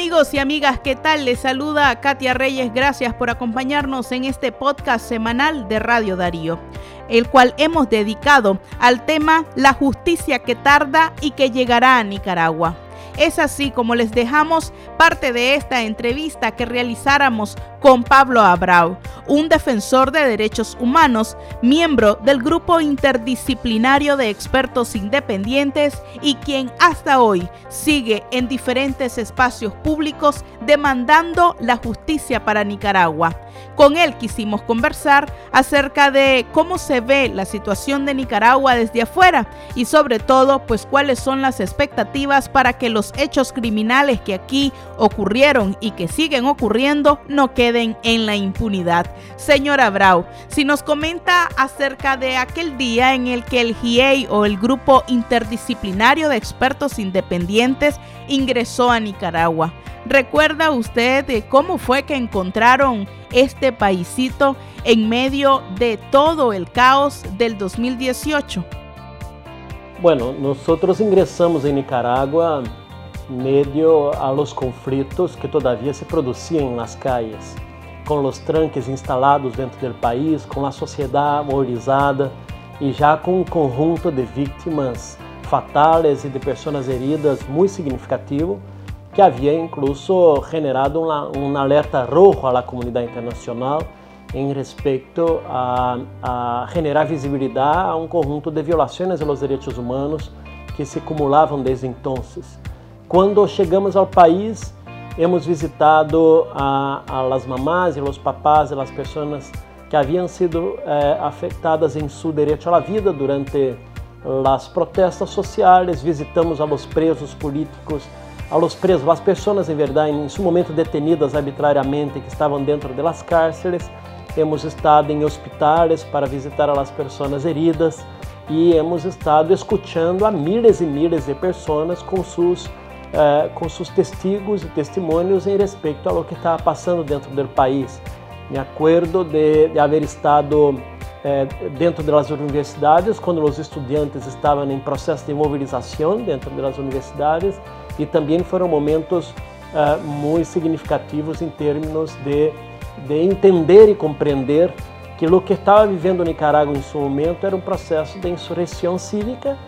Amigos y amigas, ¿qué tal? Les saluda Katia Reyes. Gracias por acompañarnos en este podcast semanal de Radio Darío, el cual hemos dedicado al tema La justicia que tarda y que llegará a Nicaragua. Es así como les dejamos parte de esta entrevista que realizáramos con Pablo Abrao, un defensor de derechos humanos, miembro del grupo interdisciplinario de expertos independientes y quien hasta hoy sigue en diferentes espacios públicos demandando la justicia para Nicaragua. Con él quisimos conversar acerca de cómo se ve la situación de Nicaragua desde afuera y sobre todo pues cuáles son las expectativas para que los hechos criminales que aquí ocurrieron y que siguen ocurriendo no queden en la impunidad. Señora Brau, si nos comenta acerca de aquel día en el que el GIEI o el Grupo Interdisciplinario de Expertos Independientes ingresó a Nicaragua. ¿Recuerda usted cómo fue que encontraron este paisito en medio de todo el caos del 2018? Bueno, nosotros ingresamos en Nicaragua medio a los conflitos que todavía se producían en las calles. com os tranques instalados dentro do país, com a sociedade mobilizada e já com um conjunto de vítimas fatais e de pessoas heridas muito significativo, que havia incluso generado um alerta rojo à comunidade internacional em respeito a, a generar visibilidade a um conjunto de violações aos direitos humanos que se acumulavam desde então. Quando chegamos ao país, hemos visitado a, a las mamás e los papás de las personas que haviam sido eh, afetadas em seu direito à vida durante as protestas sociais, visitamos a los presos políticos, a los presos, as pessoas em verdade, em seu momento detenidas arbitrariamente que estavam dentro de las cárceles, hemos estado em hospitais para visitar as pessoas heridas e hemos estado escutando a milhares e milhares de pessoas com seus eh, com seus testigos e testemunhos em respeito a lo que estava passando dentro do país. Me acordo de, de haver estado eh, dentro das universidades quando os estudantes estavam em processo de mobilização dentro das universidades e também foram momentos eh, muito significativos em termos de, de entender e compreender que o que estava vivendo Nicarágua em seu momento era um processo de insurreição cívica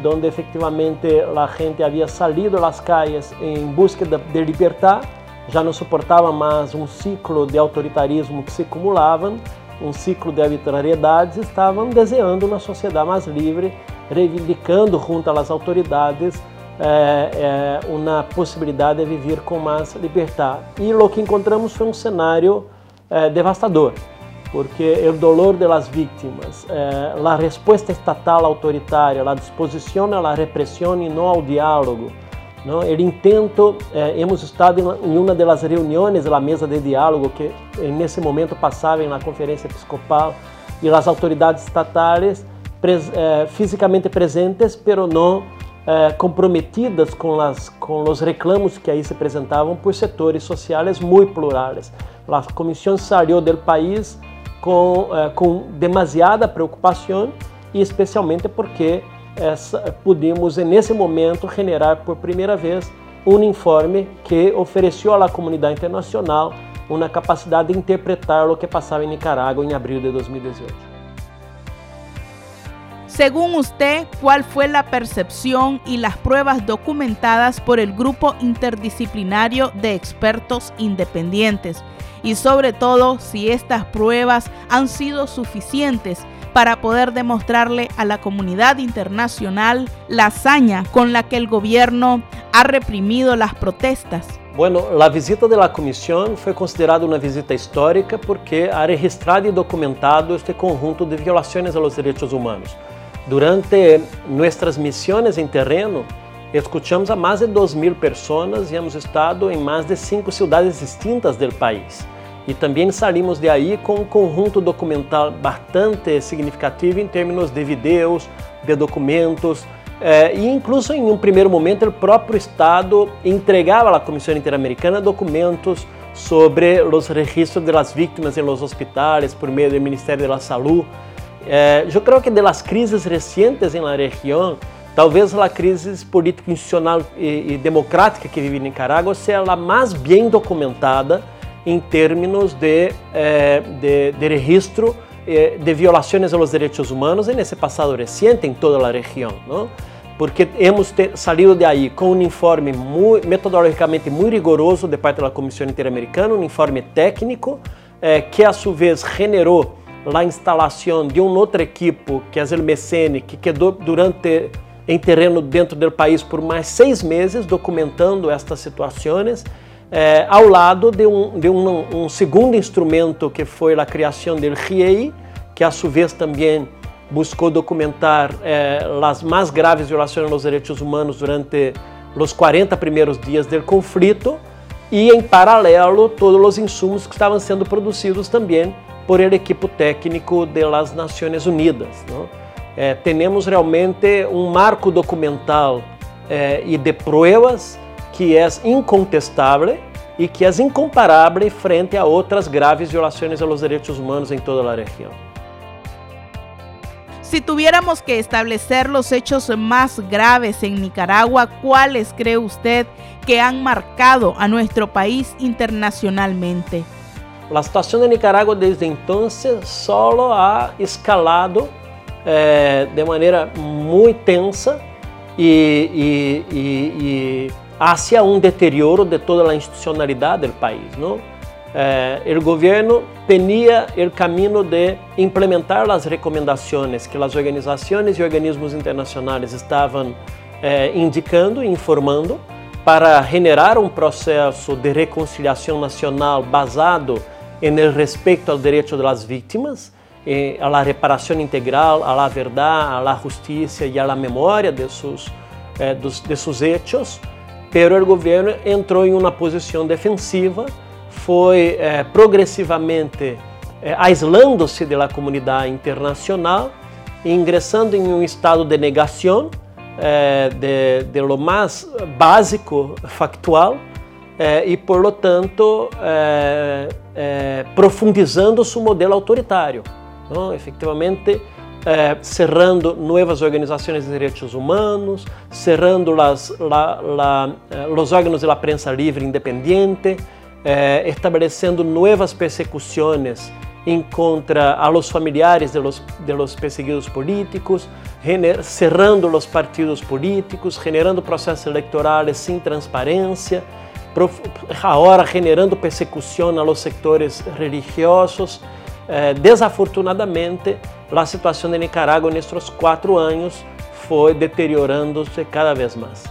donde efectivamente la gente había salido a las calles en búsqueda de libertad, já não suportava mais um ciclo de autoritarismo que se acumulavam, um ciclo de arbitrariedades, estavam deseando uma sociedade mais livre, reivindicando junto às autoridades é, é, uma possibilidade de viver com mais liberdade. E o que encontramos foi um cenário é, devastador porque o dolor das vítimas, eh, a resposta estatal autoritária, a disposição à repressão e não ao diálogo, não? o intento, eh, hemos estado em uma das reuniões da mesa de diálogo que nesse momento passava na conferência episcopal e as autoridades estatais pres, fisicamente presentes, pero não eh, comprometidas com, com os reclamos que aí se apresentavam por setores sociais muito plurais. A comissão saiu do país com, eh, com demasiada preocupação e especialmente porque essa, pudimos nesse momento generar por primeira vez um informe que ofereceu à comunidade internacional uma capacidade de interpretar o que passava em Nicarágua em abril de 2018. Según usted, ¿cuál fue la percepción y las pruebas documentadas por el Grupo Interdisciplinario de Expertos Independientes? y sobre todo si estas pruebas han sido suficientes para poder demostrarle a la comunidad internacional la hazaña con la que el gobierno ha reprimido las protestas. Bueno, la visita de la comisión fue considerada una visita histórica porque ha registrado y documentado este conjunto de violaciones a los derechos humanos. Durante nuestras misiones en terreno, escuchamos a más de 2.000 personas y hemos estado en más de cinco ciudades distintas del país. E também saímos de aí com um conjunto documental bastante significativo em termos de vídeos, de documentos, eh, e incluso em um primeiro momento o próprio Estado entregava à Comissão Interamericana documentos sobre os registros das vítimas em los hospitais por meio do Ministério da Saúde. Eh, eu creio que de las crises recentes la região talvez a crise política institucional e, e democrática que vive em Nicarágua seja a mais bem documentada em termos de, eh, de, de registro eh, de violações aos direitos humanos nesse passado recente em toda a região, não? porque hemos salido de aí com um informe muito, metodologicamente muito rigoroso de parte da Comissão Interamericana, um informe técnico eh, que a sua vez generou a instalação de um outro equipo, que é o MECN, que quedou durante em terreno dentro do país por mais seis meses, documentando estas situações, eh, ao lado de, um, de um, um, segundo instrumento que foi a criação do RIEI, que a sua vez também buscou documentar eh, as mais graves violações aos direitos humanos durante os 40 primeiros dias do conflito e, em paralelo, todos os insumos que estavam sendo produzidos também por el equipo técnico das Nações Unidas. Não? É, temos realmente um marco documental é, e de provas que é incontestável e que é incomparável frente a outras graves violações aos direitos humanos em toda a região. Si tuviéramos que establecer los hechos más graves en Nicaragua, ¿cuáles cree usted que han marcado a nuestro país internacionalmente? La situación de Nicaragua desde entonces solo ha escalado eh, de manera muy tensa y, y, y, y, hacia deterioro de toda la institucionalidad del país. ¿no? Eh, el gobierno tenía el de implementar las recomendaciones que las organizaciones y organismos internacionales estaban eh, indicando e informando para generar um processo de reconciliação nacional basado no respeito aos direitos das vítimas a la reparación integral, a la verdad, a la justicia y a la memoria de sus, eh, dos, de sus hechos, pero el gobierno entrou em uma posição defensiva, foi eh, progressivamente eh, aislando-se da comunidade internacional, ingressando em um estado de negação eh, de, de lo mais básico factual eh, e, por lo tanto, eh, eh, profundizando seu modelo autoritário. ¿no? efectivamente eh, cerrando nuevas organizaciones de derechos humanos, cerrando las, la, la, órganos de la prensa libre independiente, eh, estabelecendo nuevas persecuciones en contra a los familiares de los, de los perseguidos políticos, cerrando los partidos políticos, generando processos eleitorais sem transparência, agora generando persecução a los sectores religiosos, eh, desafortunadamente, a situação de Nicarágua nestes quatro anos foi deteriorando-se cada vez mais.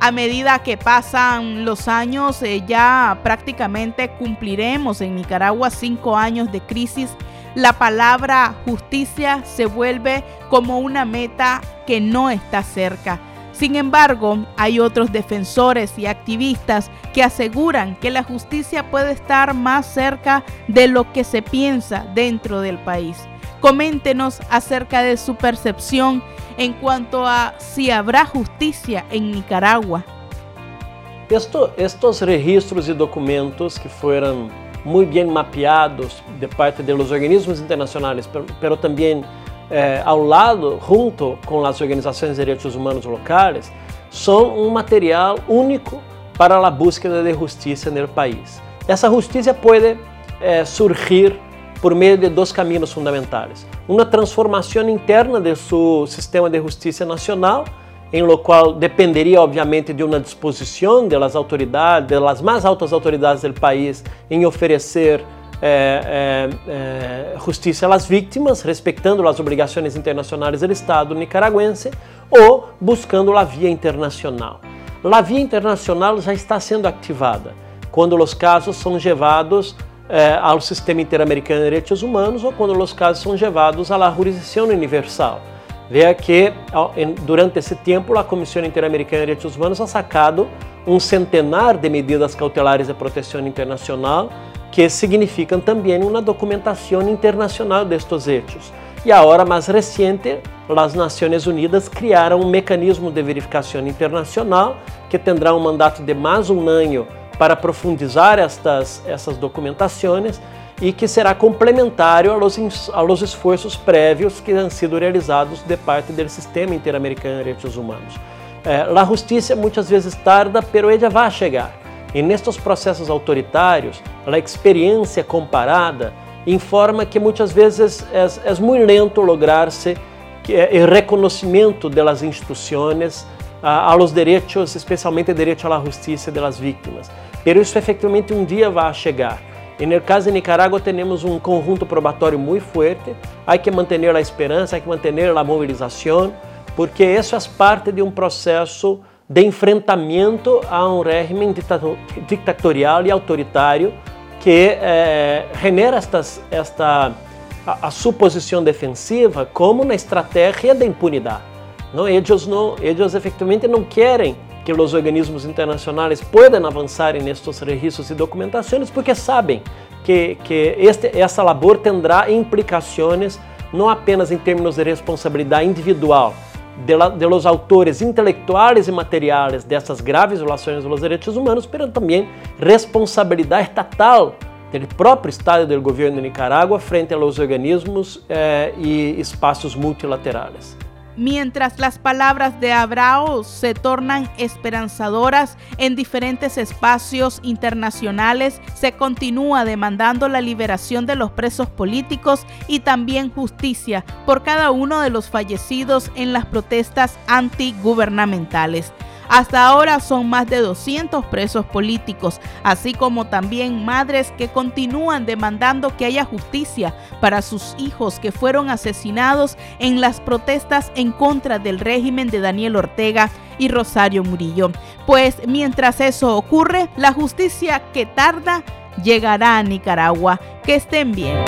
A medida que pasan los años, eh, ya prácticamente cumpliremos en Nicaragua cinco años de crisis. La palabra justicia se vuelve como una meta que no está cerca. Sin embargo, hay otros defensores y activistas que aseguran que la justicia puede estar más cerca de lo que se piensa dentro del país. Coméntenos acerca de su percepción en cuanto a si habrá justicia en Nicaragua. Esto, estos registros y documentos que fueron muy bien mapeados de parte de los organismos internacionales, pero, pero también eh, ao lado, junto com as organizações de direitos humanos locais, são um material único para a búsqueda de justiça no país. Essa justiça pode eh, surgir por meio de dois caminhos fundamentais: uma transformação interna de seu sistema de justiça nacional, em lo qual dependeria obviamente de uma disposição das autoridades, das mais altas autoridades do país, em oferecer é, é, justiça às vítimas, respeitando as obrigações internacionais do Estado nicaragüense ou buscando a via internacional. A via internacional já está sendo ativada quando os casos são levados eh, ao Sistema Interamericano de Direitos Humanos ou quando os casos são levados à jurisdição universal. Veja que durante esse tempo a Comissão Interamericana de Direitos Humanos ha sacado um centenar de medidas cautelares de proteção internacional que significam também uma documentação internacional destes hechos. E agora, mais recente, as Nações Unidas criaram um mecanismo de verificação internacional que terá um mandato de mais um ano para profundizar estas, essas documentações e que será complementário aos, aos esforços prévios que han sido realizados de parte do Sistema Interamericano de Direitos Humanos. Eh, a justiça muitas vezes tarda, pero ela vai chegar. E nestes processos autoritários, a experiência comparada informa que muitas vezes é, é muito lento lograr-se o reconhecimento das instituições a los direitos, especialmente o direito à justiça das vítimas. Pero isso efetivamente um dia vai chegar. E no caso de Nicarágua, temos um conjunto probatório muito forte. Há que manter a esperança, há que manter a mobilização, porque isso é parte de um processo de enfrentamento a um regime ditatorial e autoritário que eh, genera estas, esta, a, a suposição defensiva como uma estratégia de impunidade. Não, eles, não, eles efetivamente não querem que os organismos internacionais puedan avançar nestes registros e documentações porque sabem que, que este, essa labor terá implicações não apenas em termos de responsabilidade individual de, los autores intelectuais e materiais dessas graves violações dos direitos humanos, mas também responsabilidade estatal do próprio Estado do governo de Nicarágua frente aos organismos eh, e espaços multilaterais. Mientras las palabras de Abrao se tornan esperanzadoras en diferentes espacios internacionales, se continúa demandando la liberación de los presos políticos y también justicia por cada uno de los fallecidos en las protestas antigubernamentales. Hasta ahora son más de 200 presos políticos, así como también madres que continúan demandando que haya justicia para sus hijos que fueron asesinados en las protestas en contra del régimen de Daniel Ortega y Rosario Murillo. Pues mientras eso ocurre, la justicia que tarda llegará a Nicaragua. Que estén bien.